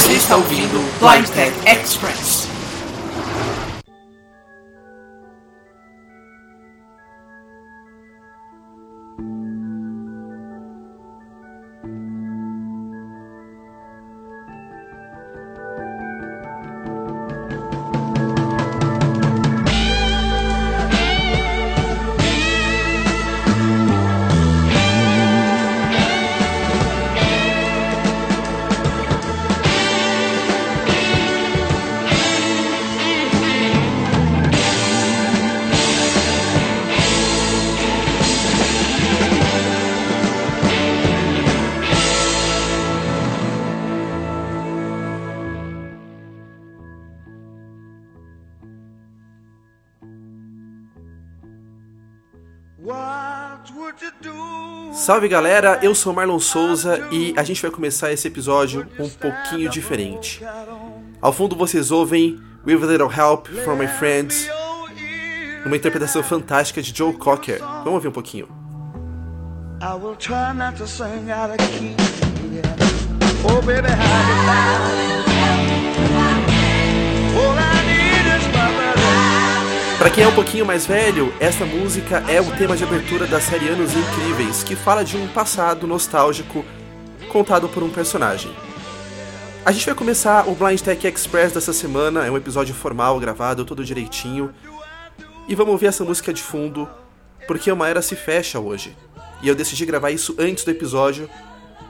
Você está ouvindo Blind Tech Express. Salve galera, eu sou Marlon Souza e a gente vai começar esse episódio um pouquinho diferente. Ao fundo vocês ouvem With a Little Help from My Friends, uma interpretação fantástica de Joe Cocker. Vamos ouvir um pouquinho. I will try not to sing out of key. Oh baby, how Para quem é um pouquinho mais velho, essa música é o tema de abertura da série Anos Incríveis, que fala de um passado nostálgico contado por um personagem. A gente vai começar o Blind Tech Express dessa semana, é um episódio formal, gravado, todo direitinho. E vamos ouvir essa música de fundo, porque uma era se fecha hoje. E eu decidi gravar isso antes do episódio,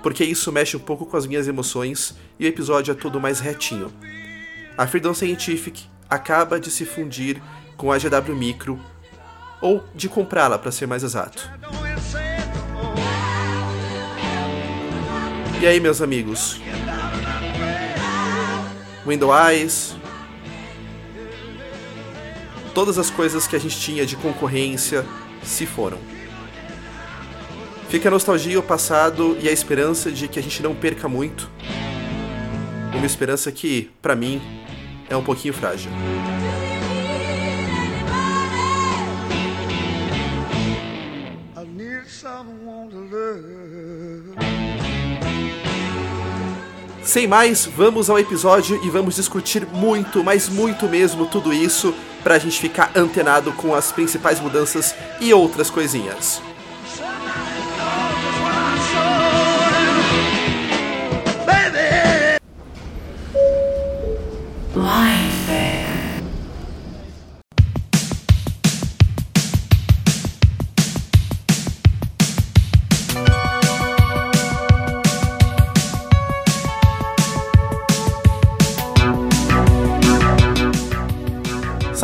porque isso mexe um pouco com as minhas emoções e o episódio é todo mais retinho. A Freedom Scientific acaba de se fundir com a GW Micro ou de comprá-la para ser mais exato. E aí, meus amigos? Window Eyes, todas as coisas que a gente tinha de concorrência se foram. Fica a nostalgia ao passado e a esperança de que a gente não perca muito. Uma esperança que, para mim, é um pouquinho frágil. Sem mais, vamos ao episódio e vamos discutir muito, mas muito mesmo tudo isso para a gente ficar antenado com as principais mudanças e outras coisinhas.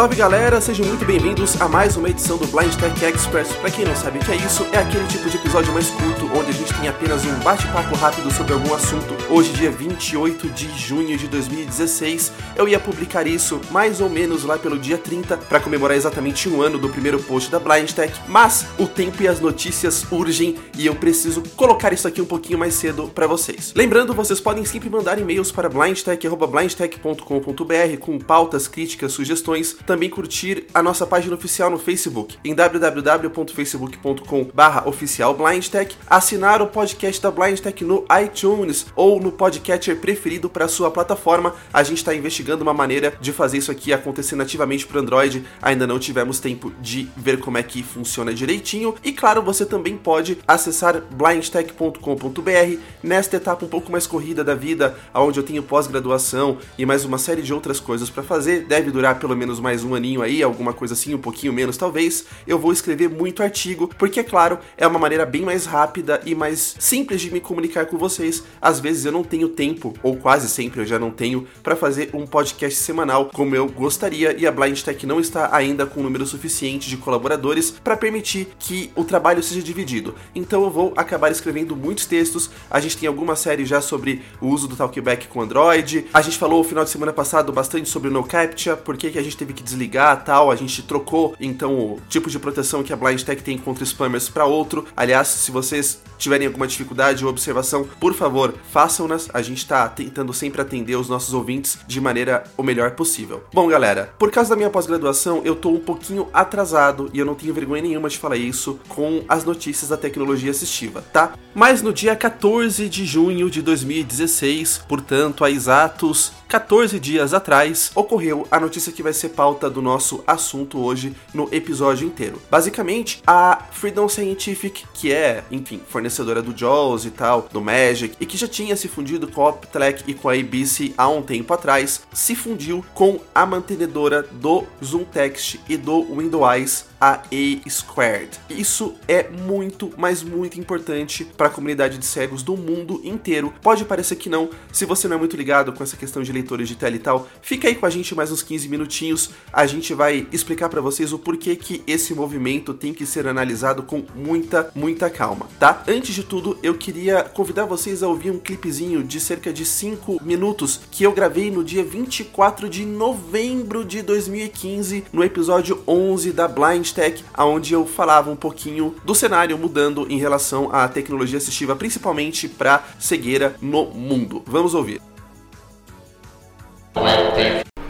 Salve galera, sejam muito bem-vindos a mais uma edição do Blind Tech Express. Para quem não sabe o que é isso, é aquele tipo de episódio mais curto onde a gente tem apenas um bate-papo rápido sobre algum assunto. Hoje, dia 28 de junho de 2016, eu ia publicar isso mais ou menos lá pelo dia 30 para comemorar exatamente um ano do primeiro post da Blind Tech, mas o tempo e as notícias urgem e eu preciso colocar isso aqui um pouquinho mais cedo para vocês. Lembrando, vocês podem sempre mandar e-mails para blindtech@blindtech.com.br com pautas, críticas, sugestões curtir a nossa página oficial no Facebook, em www.facebook.com/oficialblindtech, assinar o podcast da Blindtech no iTunes ou no podcatcher preferido para sua plataforma. A gente está investigando uma maneira de fazer isso aqui acontecer nativamente para Android. Ainda não tivemos tempo de ver como é que funciona direitinho. E claro, você também pode acessar blindtech.com.br nesta etapa um pouco mais corrida da vida, onde eu tenho pós-graduação e mais uma série de outras coisas para fazer. Deve durar pelo menos mais mais um aninho aí, alguma coisa assim, um pouquinho menos talvez, eu vou escrever muito artigo, porque é claro, é uma maneira bem mais rápida e mais simples de me comunicar com vocês. Às vezes eu não tenho tempo, ou quase sempre eu já não tenho, para fazer um podcast semanal como eu gostaria e a Blind Tech não está ainda com um número suficiente de colaboradores para permitir que o trabalho seja dividido. Então eu vou acabar escrevendo muitos textos. A gente tem alguma série já sobre o uso do Talkback com Android. A gente falou no final de semana passado bastante sobre o No Captcha, por que a gente teve que desligar tal. A gente trocou então o tipo de proteção que a Blind Tech tem contra spammers para outro. Aliás, se vocês tiverem alguma dificuldade ou observação, por favor, façam-nas. A gente está tentando sempre atender os nossos ouvintes de maneira o melhor possível. Bom, galera, por causa da minha pós-graduação, eu tô um pouquinho atrasado e eu não tenho vergonha nenhuma de falar isso com as notícias da tecnologia assistiva, tá? Mas no dia 14 de junho de 2016, portanto, há exatos 14 dias atrás, ocorreu a notícia que vai ser pauta do nosso assunto hoje no episódio inteiro. Basicamente, a Freedom Scientific, que é, enfim, fornecedora do JAWS e tal, do Magic, e que já tinha se fundido com a Optlec e com a ABC há um tempo atrás, se fundiu com a mantenedora do ZoomText e do Windows a A Squared. Isso é muito, mas muito importante para a comunidade de cegos do mundo inteiro. Pode parecer que não, se você não é muito ligado com essa questão de leitores de tela e tal, fica aí com a gente mais uns 15 minutinhos. A gente vai explicar para vocês o porquê que esse movimento tem que ser analisado com muita, muita calma, tá? Antes de tudo, eu queria convidar vocês a ouvir um clipezinho de cerca de 5 minutos que eu gravei no dia 24 de novembro de 2015, no episódio 11 da Blind Tech, onde eu falava um pouquinho do cenário mudando em relação à tecnologia assistiva, principalmente para cegueira no mundo. Vamos ouvir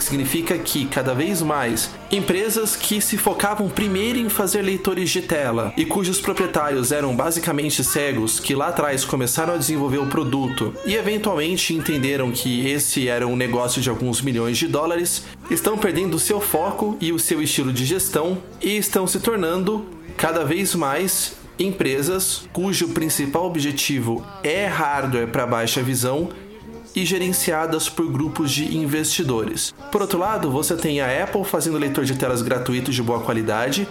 significa que cada vez mais empresas que se focavam primeiro em fazer leitores de tela e cujos proprietários eram basicamente cegos, que lá atrás começaram a desenvolver o produto e eventualmente entenderam que esse era um negócio de alguns milhões de dólares, estão perdendo seu foco e o seu estilo de gestão e estão se tornando cada vez mais empresas cujo principal objetivo é hardware para baixa visão e gerenciadas por grupos de investidores. Por outro lado, você tem a Apple fazendo leitor de telas gratuitos de boa qualidade,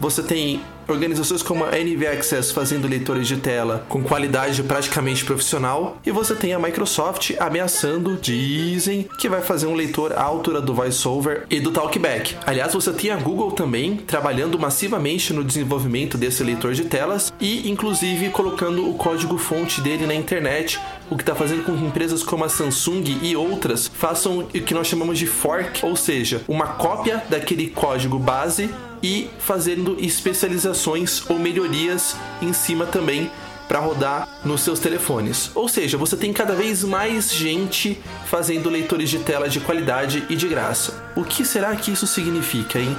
você tem organizações como a NV Access fazendo leitores de tela com qualidade praticamente profissional, e você tem a Microsoft ameaçando, dizem, que vai fazer um leitor à altura do VoiceOver e do Talkback. Aliás, você tem a Google também trabalhando massivamente no desenvolvimento desse leitor de telas e, inclusive, colocando o código-fonte dele na internet, o que está fazendo com que empresas como a Samsung e outras façam o que nós chamamos de fork, ou seja, uma cópia daquele código base e fazendo especializações ou melhorias em cima também para rodar nos seus telefones. Ou seja, você tem cada vez mais gente fazendo leitores de tela de qualidade e de graça. O que será que isso significa, hein?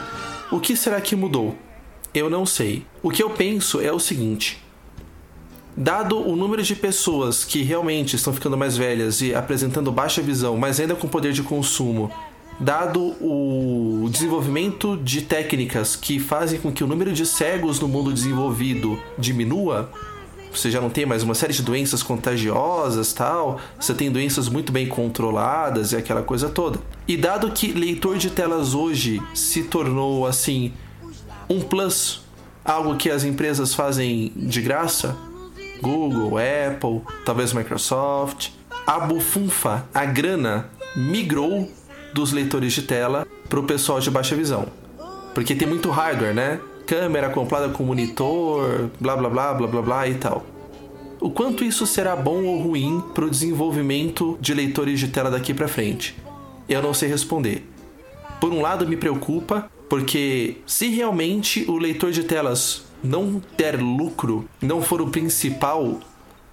O que será que mudou? Eu não sei. O que eu penso é o seguinte: dado o número de pessoas que realmente estão ficando mais velhas e apresentando baixa visão, mas ainda com poder de consumo, dado o desenvolvimento de técnicas que fazem com que o número de cegos no mundo desenvolvido diminua, você já não tem mais uma série de doenças contagiosas, tal, você tem doenças muito bem controladas e aquela coisa toda. E dado que leitor de telas hoje se tornou assim um plus, algo que as empresas fazem de graça, Google, Apple, talvez Microsoft, a bufunfa, a grana migrou dos leitores de tela para o pessoal de baixa visão. Porque tem muito hardware, né? Câmera acoplada com monitor, blá blá blá blá blá blá e tal. O quanto isso será bom ou ruim para o desenvolvimento de leitores de tela daqui para frente? Eu não sei responder. Por um lado me preocupa, porque se realmente o leitor de telas não der lucro, não for o principal,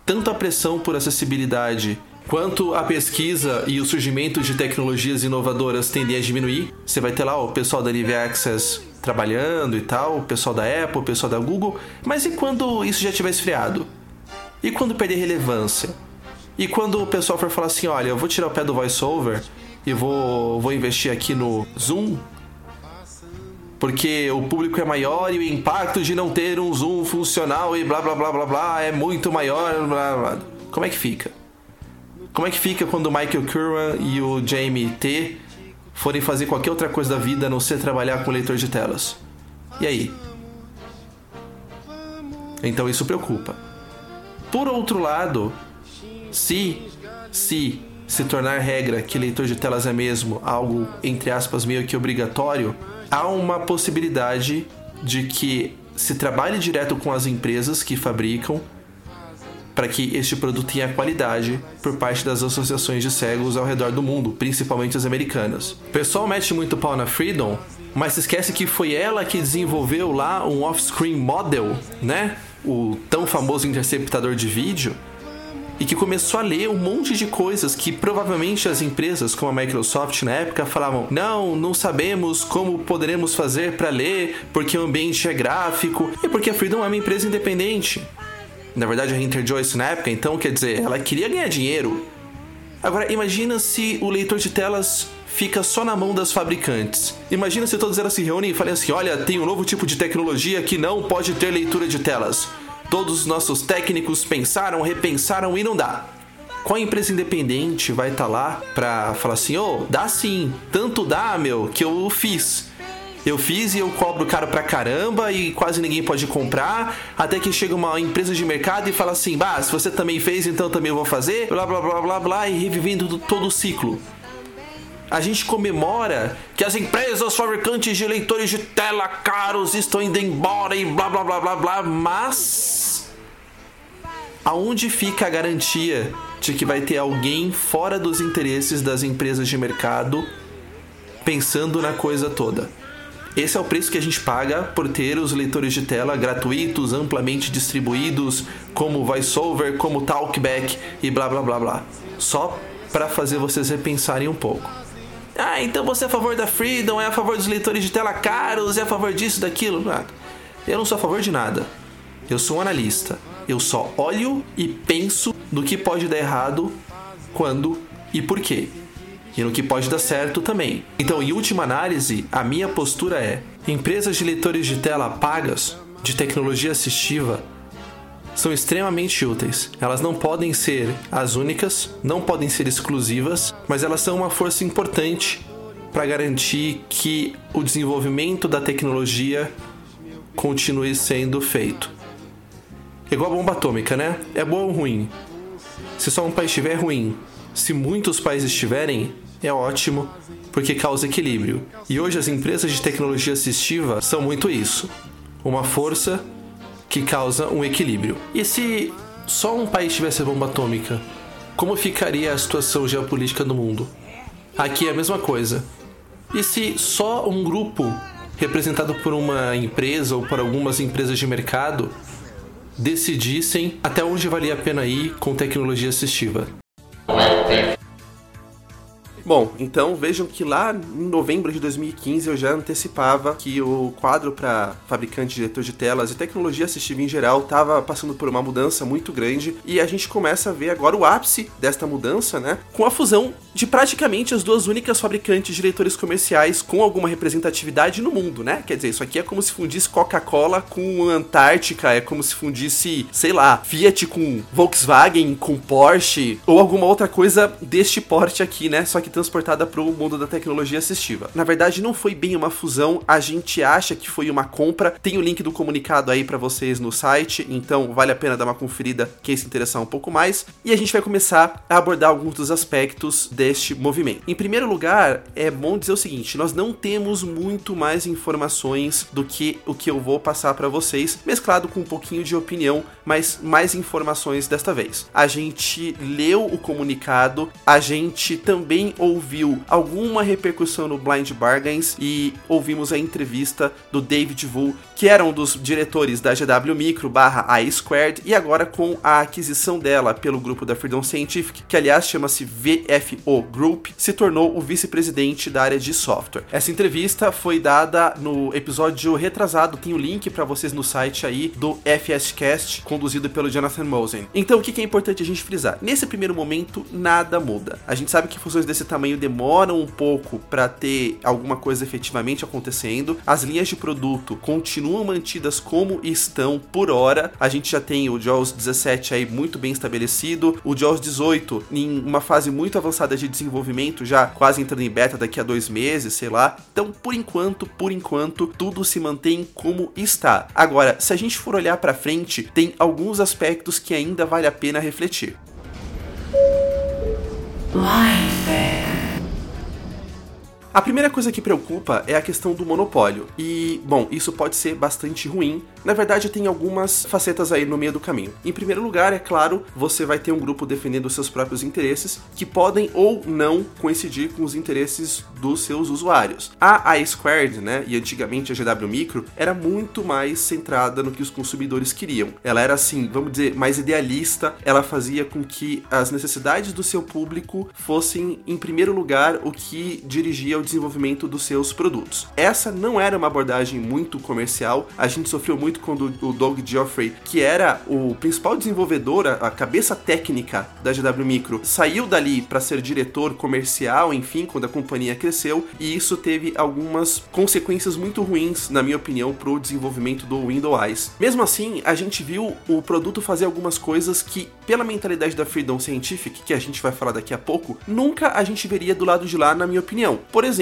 tanto a pressão por acessibilidade Quanto a pesquisa e o surgimento de tecnologias inovadoras tendem a diminuir, você vai ter lá o pessoal da NV Access trabalhando e tal, o pessoal da Apple, o pessoal da Google, mas e quando isso já tiver esfriado? E quando perder relevância? E quando o pessoal for falar assim, olha, eu vou tirar o pé do voiceover e vou, vou investir aqui no Zoom, porque o público é maior e o impacto de não ter um Zoom funcional e blá blá blá blá blá é muito maior, blá, blá. como é que fica? Como é que fica quando o Michael Curran e o Jamie T forem fazer qualquer outra coisa da vida a não ser trabalhar com leitor de telas? E aí? Então isso preocupa. Por outro lado, se se se tornar regra que leitor de telas é mesmo algo entre aspas meio que obrigatório, há uma possibilidade de que se trabalhe direto com as empresas que fabricam para que este produto tenha qualidade por parte das associações de cegos ao redor do mundo, principalmente as americanas. O pessoal mete muito pau na Freedom, mas se esquece que foi ela que desenvolveu lá um off-screen model, né? O tão famoso interceptador de vídeo e que começou a ler um monte de coisas que provavelmente as empresas como a Microsoft na época falavam: "Não, não sabemos como poderemos fazer para ler, porque o ambiente é gráfico e porque a Freedom é uma empresa independente". Na verdade, a Hunter Joyce na época, então, quer dizer, ela queria ganhar dinheiro. Agora, imagina se o leitor de telas fica só na mão das fabricantes. Imagina se todos elas se reúnem e falem assim: olha, tem um novo tipo de tecnologia que não pode ter leitura de telas. Todos os nossos técnicos pensaram, repensaram e não dá. Qual empresa independente vai estar tá lá pra falar assim: ô, oh, dá sim, tanto dá, meu, que eu fiz. Eu fiz e eu cobro caro pra caramba e quase ninguém pode comprar. Até que chega uma empresa de mercado e fala assim: bah, se você também fez, então também eu vou fazer. Blá blá blá blá blá e revivendo todo o ciclo. A gente comemora que as empresas fabricantes de leitores de tela caros estão indo embora e blá blá blá blá blá, mas. Aonde fica a garantia de que vai ter alguém fora dos interesses das empresas de mercado pensando na coisa toda? Esse é o preço que a gente paga por ter os leitores de tela gratuitos, amplamente distribuídos, como VoiceOver, como Talkback e blá blá blá blá. Só para fazer vocês repensarem um pouco. Ah, então você é a favor da Freedom, é a favor dos leitores de tela caros, é a favor disso, daquilo. Eu não sou a favor de nada. Eu sou um analista. Eu só olho e penso no que pode dar errado, quando e por quê e no que pode dar certo também. Então, em última análise, a minha postura é: empresas de leitores de tela pagas de tecnologia assistiva são extremamente úteis. Elas não podem ser as únicas, não podem ser exclusivas, mas elas são uma força importante para garantir que o desenvolvimento da tecnologia continue sendo feito. Igual a bomba atômica, né? É bom ou ruim? Se só um país estiver, é ruim. Se muitos países estiverem, é ótimo porque causa equilíbrio. E hoje as empresas de tecnologia assistiva são muito isso. Uma força que causa um equilíbrio. E se só um país tivesse bomba atômica, como ficaria a situação geopolítica do mundo? Aqui é a mesma coisa. E se só um grupo representado por uma empresa ou por algumas empresas de mercado decidissem até onde valia a pena ir com tecnologia assistiva? Bom, então vejam que lá em novembro de 2015 eu já antecipava que o quadro para fabricante de leitor de telas e tecnologia assistiva em geral estava passando por uma mudança muito grande e a gente começa a ver agora o ápice desta mudança, né? Com a fusão de praticamente as duas únicas fabricantes de leitores comerciais com alguma representatividade no mundo, né? Quer dizer, isso aqui é como se fundisse Coca-Cola com Antártica, é como se fundisse, sei lá, Fiat com Volkswagen, com Porsche ou alguma outra coisa deste porte aqui, né? Só que transportada para o mundo da tecnologia assistiva. Na verdade, não foi bem uma fusão, a gente acha que foi uma compra. Tem o link do comunicado aí para vocês no site, então vale a pena dar uma conferida quem se interessar um pouco mais. E a gente vai começar a abordar alguns dos aspectos deste movimento. Em primeiro lugar, é bom dizer o seguinte: nós não temos muito mais informações do que o que eu vou passar para vocês, mesclado com um pouquinho de opinião, mas mais informações desta vez. A gente leu o comunicado, a gente também ouviu alguma repercussão no Blind Bargains e ouvimos a entrevista do David Wu, que era um dos diretores da GW Micro barra Squared, e agora com a aquisição dela pelo grupo da Freedom Scientific, que aliás chama-se VFO Group, se tornou o vice-presidente da área de software. Essa entrevista foi dada no episódio retrasado, tem o link para vocês no site aí do FSCast, conduzido pelo Jonathan Mosen. Então o que é importante a gente frisar? Nesse primeiro momento, nada muda. A gente sabe que fusões desse tamanho demoram um pouco para ter alguma coisa efetivamente acontecendo. As linhas de produto continuam mantidas como estão por hora. A gente já tem o JAWS 17 aí muito bem estabelecido, o JAWS 18 em uma fase muito avançada de desenvolvimento, já quase entrando em beta daqui a dois meses, sei lá. Então, por enquanto, por enquanto, tudo se mantém como está. Agora, se a gente for olhar para frente, tem alguns aspectos que ainda vale a pena refletir. A primeira coisa que preocupa é a questão do monopólio. E, bom, isso pode ser bastante ruim. Na verdade, tem algumas facetas aí no meio do caminho. Em primeiro lugar, é claro, você vai ter um grupo defendendo seus próprios interesses, que podem ou não coincidir com os interesses dos seus usuários. A iSquared, né, e antigamente a GW Micro, era muito mais centrada no que os consumidores queriam. Ela era assim, vamos dizer, mais idealista, ela fazia com que as necessidades do seu público fossem, em primeiro lugar, o que dirigia ao desenvolvimento dos seus produtos. Essa não era uma abordagem muito comercial, a gente sofreu muito quando o Doug Geoffrey, que era o principal desenvolvedor, a cabeça técnica da GW Micro, saiu dali para ser diretor comercial, enfim, quando a companhia cresceu, e isso teve algumas consequências muito ruins, na minha opinião, para o desenvolvimento do Windows. Mesmo assim, a gente viu o produto fazer algumas coisas que, pela mentalidade da Freedom Scientific, que a gente vai falar daqui a pouco, nunca a gente veria do lado de lá, na minha opinião. Por exemplo,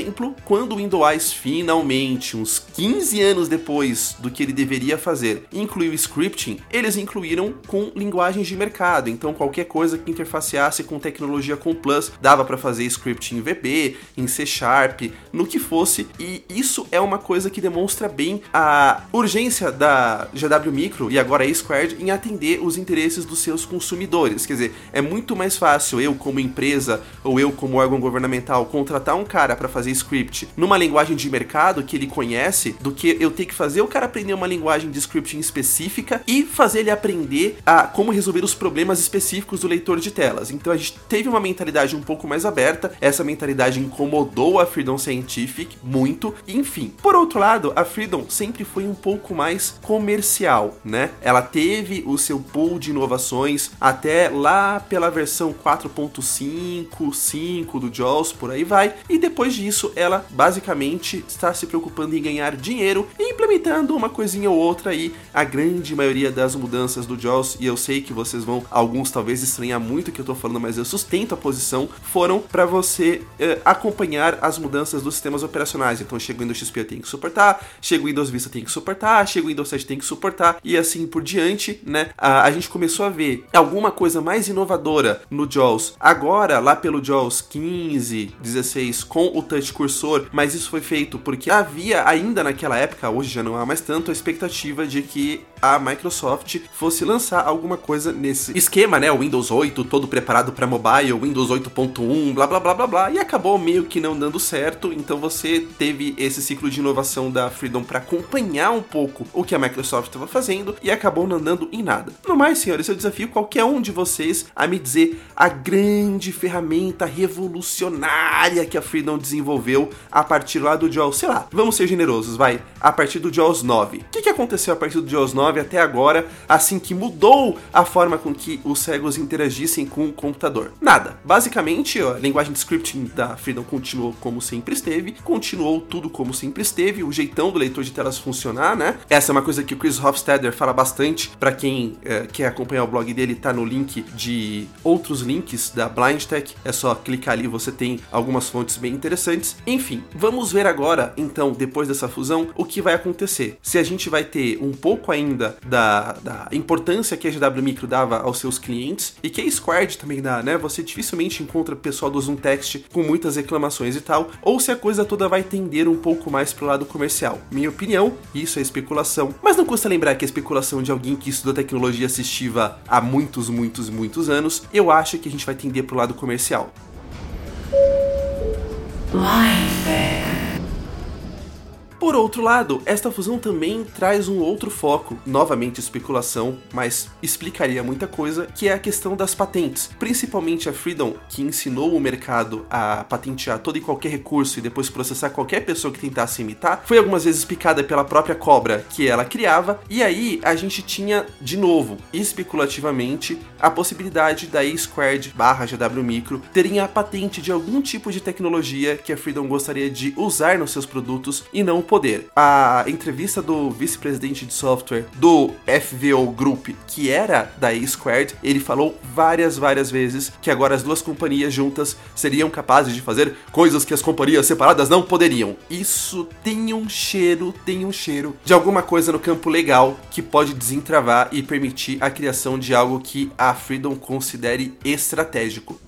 quando o Windows finalmente, uns 15 anos depois do que ele deveria fazer, incluiu scripting, eles incluíram com linguagens de mercado. Então, qualquer coisa que interfaceasse com tecnologia com Plus dava para fazer scripting em VB, em C Sharp, no que fosse. E isso é uma coisa que demonstra bem a urgência da GW Micro e agora a Squared em atender os interesses dos seus consumidores. Quer dizer, é muito mais fácil eu, como empresa ou eu, como órgão governamental, contratar um cara para fazer script numa linguagem de mercado que ele conhece do que eu ter que fazer o cara aprender uma linguagem de scripting específica e fazer ele aprender a como resolver os problemas específicos do leitor de telas. Então a gente teve uma mentalidade um pouco mais aberta, essa mentalidade incomodou a Freedom Scientific muito, enfim. Por outro lado, a Freedom sempre foi um pouco mais comercial, né? Ela teve o seu pool de inovações até lá pela versão 4.5, 5 do JAWS, por aí vai, e depois disso ela basicamente está se preocupando em ganhar dinheiro e implementando uma coisinha ou outra aí, a grande maioria das mudanças do JAWS, e eu sei que vocês vão, alguns talvez estranhar muito o que eu tô falando, mas eu sustento a posição, foram para você eh, acompanhar as mudanças dos sistemas operacionais. Então chega o Windows XP eu tenho que suportar, chega o Windows Vista tem que suportar, chega o Windows 7 tem que suportar, e assim por diante, né? A, a gente começou a ver alguma coisa mais inovadora no JAWS agora, lá pelo JAWS 15, 16, com o touch cursor, mas isso foi feito porque havia ainda naquela época, hoje já não há mais tanto, a expectativa de que a Microsoft fosse lançar alguma coisa nesse esquema, né? O Windows 8 todo preparado para mobile, Windows 8.1, blá blá blá blá blá, e acabou meio que não dando certo. Então você teve esse ciclo de inovação da Freedom para acompanhar um pouco o que a Microsoft estava fazendo e acabou não dando em nada. No mais, senhores, eu desafio qualquer um de vocês a me dizer a grande ferramenta revolucionária que a Freedom desenvolveu a partir lá do JAWS, sei lá, vamos ser generosos, vai, a partir do JAWS 9. O que, que aconteceu a partir do JAWS 9 até agora, assim que mudou a forma com que os cegos interagissem com o computador? Nada. Basicamente, a linguagem de scripting da Freedom continuou como sempre esteve, continuou tudo como sempre esteve, o jeitão do leitor de telas funcionar, né? Essa é uma coisa que o Chris Hofstadter fala bastante, para quem é, quer acompanhar o blog dele, tá no link de outros links da BlindTech, é só clicar ali, você tem algumas fontes bem interessantes. Enfim, vamos ver agora, então, depois dessa fusão, o que vai acontecer. Se a gente vai ter um pouco ainda da, da importância que a GW Micro dava aos seus clientes e que a Squared também dá, né? Você dificilmente encontra pessoal do Zoom Text com muitas reclamações e tal, ou se a coisa toda vai tender um pouco mais pro lado comercial. Minha opinião, isso é especulação, mas não custa lembrar que a especulação de alguém que estudou tecnologia assistiva há muitos, muitos, muitos anos, eu acho que a gente vai tender pro lado comercial. Por outro lado, esta fusão também traz um outro foco, novamente especulação, mas explicaria muita coisa, que é a questão das patentes. Principalmente a Freedom, que ensinou o mercado a patentear todo e qualquer recurso e depois processar qualquer pessoa que tentasse imitar, foi algumas vezes picada pela própria cobra que ela criava, e aí a gente tinha, de novo, especulativamente, a possibilidade da A-Squared barra GW Micro terem a patente de algum tipo de tecnologia que a Freedom gostaria de usar nos seus produtos e não o poder. A entrevista do vice-presidente de software do FVO Group, que era da A-Squared, ele falou várias, várias vezes que agora as duas companhias juntas seriam capazes de fazer coisas que as companhias separadas não poderiam. Isso tem um cheiro, tem um cheiro de alguma coisa no campo legal que pode desentravar e permitir a criação de algo que a Freedom considere estratégico.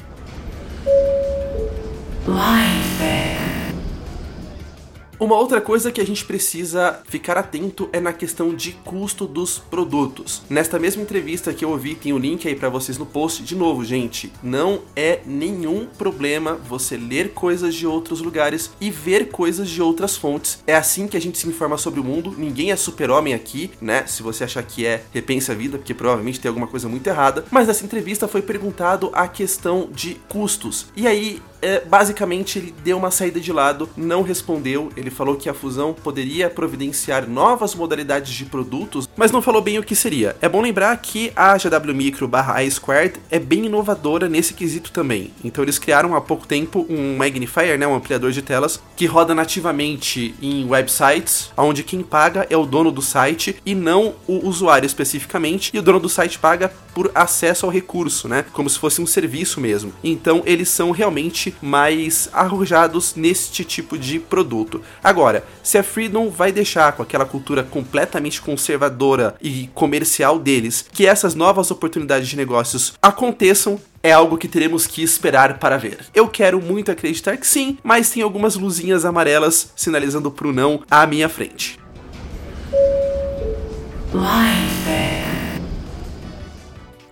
Uma outra coisa que a gente precisa ficar atento é na questão de custo dos produtos. Nesta mesma entrevista que eu ouvi, tem o um link aí para vocês no post. De novo, gente, não é nenhum problema você ler coisas de outros lugares e ver coisas de outras fontes. É assim que a gente se informa sobre o mundo. Ninguém é super-homem aqui, né? Se você achar que é, repense a vida, porque provavelmente tem alguma coisa muito errada. Mas nessa entrevista foi perguntado a questão de custos. E aí, é, basicamente ele deu uma saída de lado, não respondeu. Ele falou que a fusão poderia providenciar novas modalidades de produtos, mas não falou bem o que seria. É bom lembrar que a GW Micro barra iSquared é bem inovadora nesse quesito também. Então eles criaram há pouco tempo um magnifier, né, um ampliador de telas, que roda nativamente em websites, onde quem paga é o dono do site e não o usuário especificamente, e o dono do site paga por acesso ao recurso, né, como se fosse um serviço mesmo. Então eles são realmente mais arrojados neste tipo de produto. Agora, se a Freedom vai deixar com aquela cultura completamente conservadora e comercial deles que essas novas oportunidades de negócios aconteçam, é algo que teremos que esperar para ver. Eu quero muito acreditar que sim, mas tem algumas luzinhas amarelas sinalizando pro não à minha frente.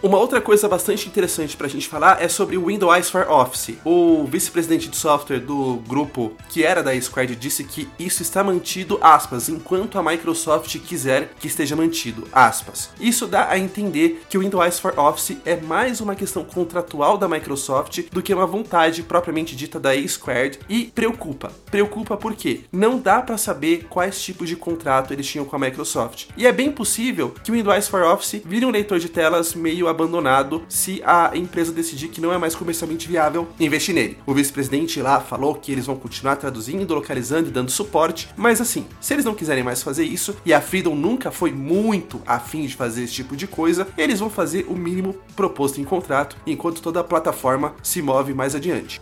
Uma outra coisa bastante interessante para a gente falar é sobre o Windows for Office. O vice-presidente de software do grupo, que era da Squared, disse que isso está mantido, aspas, enquanto a Microsoft quiser que esteja mantido, aspas. Isso dá a entender que o Windows for Office é mais uma questão contratual da Microsoft do que uma vontade propriamente dita da Squared e preocupa. Preocupa porque não dá para saber quais tipos de contrato eles tinham com a Microsoft. E é bem possível que o Windows for Office vire um leitor de telas meio abandonado se a empresa decidir que não é mais comercialmente viável investir nele. O vice-presidente lá falou que eles vão continuar traduzindo, localizando e dando suporte, mas assim, se eles não quiserem mais fazer isso, e a Freedom nunca foi muito afim de fazer esse tipo de coisa, eles vão fazer o mínimo proposto em contrato, enquanto toda a plataforma se move mais adiante.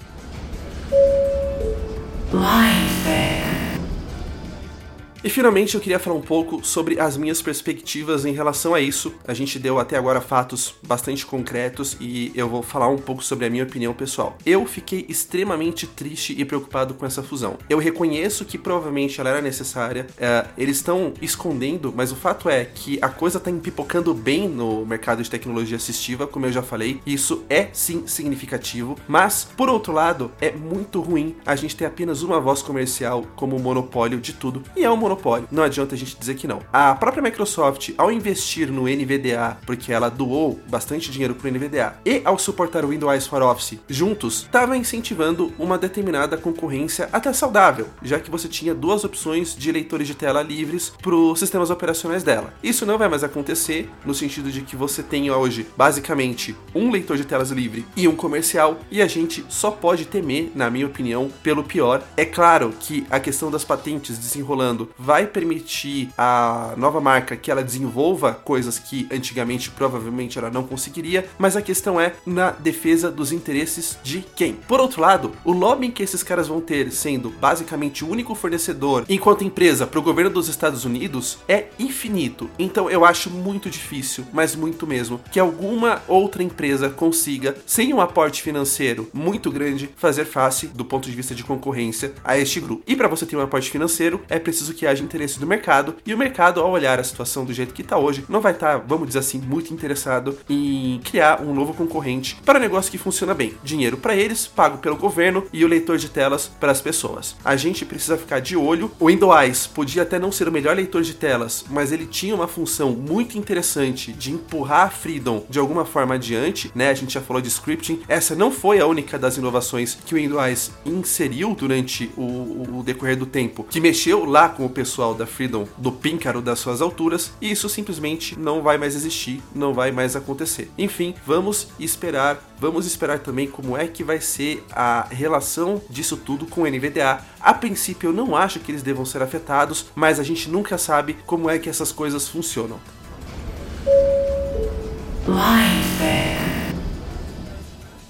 E finalmente eu queria falar um pouco sobre as minhas perspectivas em relação a isso. A gente deu até agora fatos bastante concretos e eu vou falar um pouco sobre a minha opinião pessoal. Eu fiquei extremamente triste e preocupado com essa fusão. Eu reconheço que provavelmente ela era necessária, é, eles estão escondendo, mas o fato é que a coisa está empipocando bem no mercado de tecnologia assistiva, como eu já falei, isso é sim significativo, mas por outro lado, é muito ruim a gente ter apenas uma voz comercial como monopólio de tudo, e é um monopólio monopólio. Não adianta a gente dizer que não. A própria Microsoft, ao investir no NVDA, porque ela doou bastante dinheiro para o NVDA, e ao suportar o Windows for Office juntos, estava incentivando uma determinada concorrência até saudável, já que você tinha duas opções de leitores de tela livres para os sistemas operacionais dela. Isso não vai mais acontecer no sentido de que você tem hoje basicamente um leitor de telas livre e um comercial, e a gente só pode temer, na minha opinião, pelo pior. É claro que a questão das patentes desenrolando vai permitir a nova marca que ela desenvolva coisas que antigamente provavelmente ela não conseguiria, mas a questão é na defesa dos interesses de quem? Por outro lado, o lobbying que esses caras vão ter sendo basicamente o único fornecedor enquanto empresa para o governo dos Estados Unidos é infinito. Então eu acho muito difícil, mas muito mesmo, que alguma outra empresa consiga, sem um aporte financeiro muito grande, fazer face do ponto de vista de concorrência a este grupo. E para você ter um aporte financeiro, é preciso que haja interesse do mercado, e o mercado, ao olhar a situação do jeito que está hoje, não vai estar, tá, vamos dizer assim, muito interessado em criar um novo concorrente para um negócio que funciona bem. Dinheiro para eles, pago pelo governo, e o leitor de telas para as pessoas. A gente precisa ficar de olho. O Windows podia até não ser o melhor leitor de telas, mas ele tinha uma função muito interessante de empurrar a Freedom de alguma forma adiante, né? A gente já falou de scripting. Essa não foi a única das inovações que o Windows inseriu durante o, o decorrer do tempo, que mexeu lá com o pessoal da Freedom do píncaro das suas alturas, e isso simplesmente não vai mais existir, não vai mais acontecer. Enfim, vamos esperar, vamos esperar também como é que vai ser a relação disso tudo com o NVDA. A princípio eu não acho que eles devam ser afetados, mas a gente nunca sabe como é que essas coisas funcionam.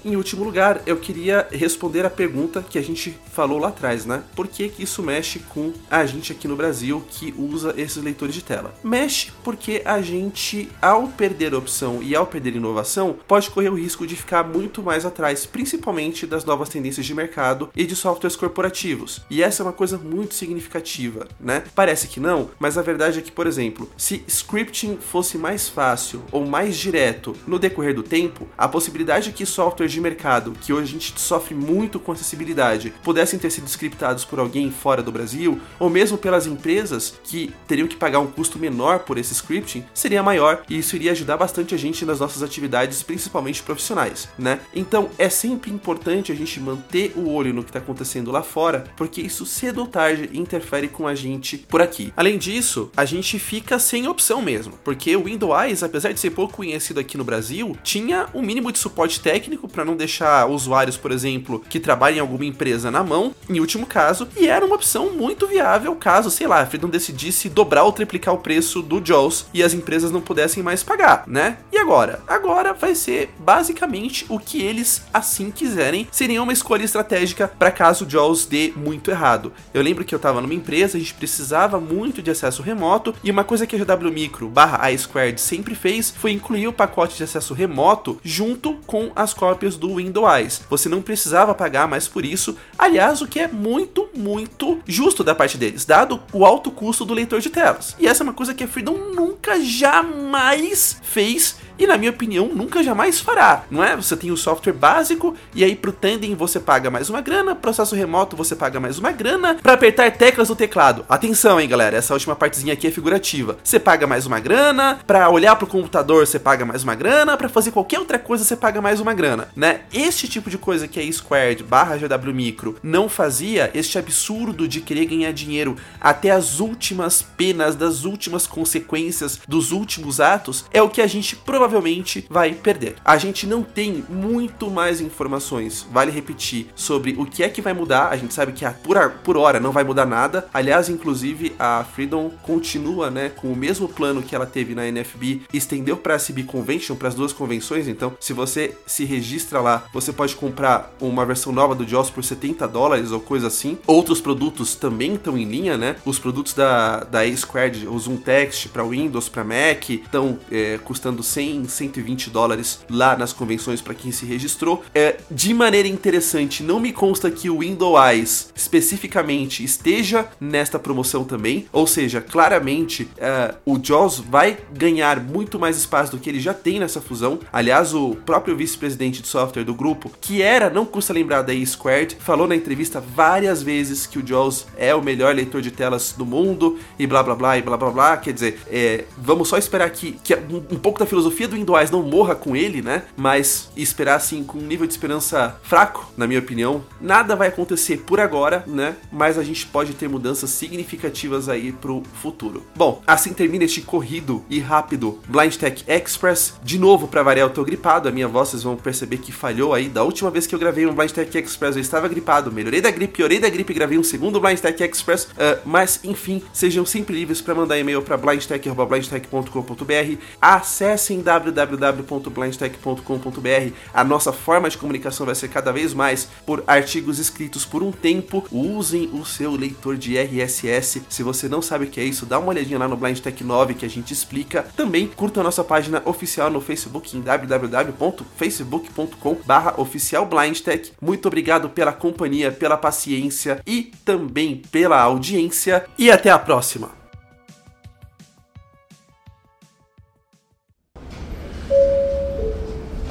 Em último lugar, eu queria responder a pergunta que a gente falou lá atrás, né? Por que, que isso mexe com a gente aqui no Brasil que usa esses leitores de tela? Mexe porque a gente, ao perder opção e ao perder inovação, pode correr o risco de ficar muito mais atrás, principalmente das novas tendências de mercado e de softwares corporativos. E essa é uma coisa muito significativa, né? Parece que não, mas a verdade é que, por exemplo, se scripting fosse mais fácil ou mais direto no decorrer do tempo, a possibilidade de que softwares de mercado, que hoje a gente sofre muito com acessibilidade, pudessem ter sido scriptados por alguém fora do Brasil, ou mesmo pelas empresas que teriam que pagar um custo menor por esse scripting, seria maior e isso iria ajudar bastante a gente nas nossas atividades, principalmente profissionais, né? Então é sempre importante a gente manter o olho no que está acontecendo lá fora, porque isso cedo ou tarde interfere com a gente por aqui. Além disso, a gente fica sem opção mesmo, porque o Windows, apesar de ser pouco conhecido aqui no Brasil, tinha um mínimo de suporte técnico para não deixar usuários, por exemplo, que trabalham em alguma empresa na mão, em último caso, e era uma opção muito viável caso, sei lá, a Freedom decidisse dobrar ou triplicar o preço do JAWS e as empresas não pudessem mais pagar, né? E agora? Agora vai ser basicamente o que eles assim quiserem, seria uma escolha estratégica para caso o JAWS dê muito errado. Eu lembro que eu estava numa empresa, a gente precisava muito de acesso remoto e uma coisa que a GW Micro barra iSquared sempre fez foi incluir o pacote de acesso remoto junto com as cópias do Windows. Você não precisava pagar mais por isso, aliás, o que é muito, muito justo da parte deles, dado o alto custo do leitor de telas. E essa é uma coisa que a Freedom nunca jamais fez e na minha opinião nunca jamais fará, não é? Você tem o software básico e aí pro tending você paga mais uma grana, processo remoto você paga mais uma grana, para apertar teclas no teclado. Atenção, hein, galera, essa última partezinha aqui é figurativa. Você paga mais uma grana, para olhar pro computador você paga mais uma grana, para fazer qualquer outra coisa você paga mais uma grana, né? Este tipo de coisa que a Squared barra GW Micro não fazia, este absurdo de querer ganhar dinheiro até as últimas penas, das últimas consequências, dos últimos atos, é o que a gente provavelmente provavelmente vai perder. A gente não tem muito mais informações, vale repetir, sobre o que é que vai mudar. A gente sabe que a, por, por hora não vai mudar nada. Aliás, inclusive, a Freedom continua né, com o mesmo plano que ela teve na NFB, estendeu para a CB Convention, para as duas convenções. Então, se você se registra lá, você pode comprar uma versão nova do JAWS por 70 dólares ou coisa assim. Outros produtos também estão em linha, né? Os produtos da, da A-Squared, o Zoom Text para Windows, para Mac, estão é, custando 100 100, 120 dólares lá nas convenções para quem se registrou. É, de maneira interessante, não me consta que o Windows especificamente esteja nesta promoção também, ou seja, claramente é, o JAWS vai ganhar muito mais espaço do que ele já tem nessa fusão. Aliás, o próprio vice-presidente de software do grupo, que era, não custa lembrar da E-Squared, falou na entrevista várias vezes que o JAWS é o melhor leitor de telas do mundo e blá blá blá e blá blá blá. Quer dizer, é, vamos só esperar que, que um pouco da filosofia filosofia do Windows não morra com ele, né? Mas esperar assim com um nível de esperança fraco, na minha opinião, nada vai acontecer por agora, né? Mas a gente pode ter mudanças significativas aí pro futuro. Bom, assim termina este corrido e rápido Blind Tech Express. De novo, para variar, eu tô gripado, a minha voz vocês vão perceber que falhou aí. Da última vez que eu gravei um Blind Tech Express, eu estava gripado, melhorei da gripe, piorei da gripe, gravei um segundo Blind Tech Express. Uh, mas enfim, sejam sempre livres para mandar e-mail para blindtech.blindtech.com.br. Acessem www.blindtech.com.br. A nossa forma de comunicação vai ser cada vez mais por artigos escritos por um tempo. Usem o seu leitor de RSS. Se você não sabe o que é isso, dá uma olhadinha lá no Blind Tech 9 que a gente explica. Também curta a nossa página oficial no Facebook em www.facebook.com/oficialblindtech. Muito obrigado pela companhia, pela paciência e também pela audiência e até a próxima.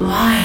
Why?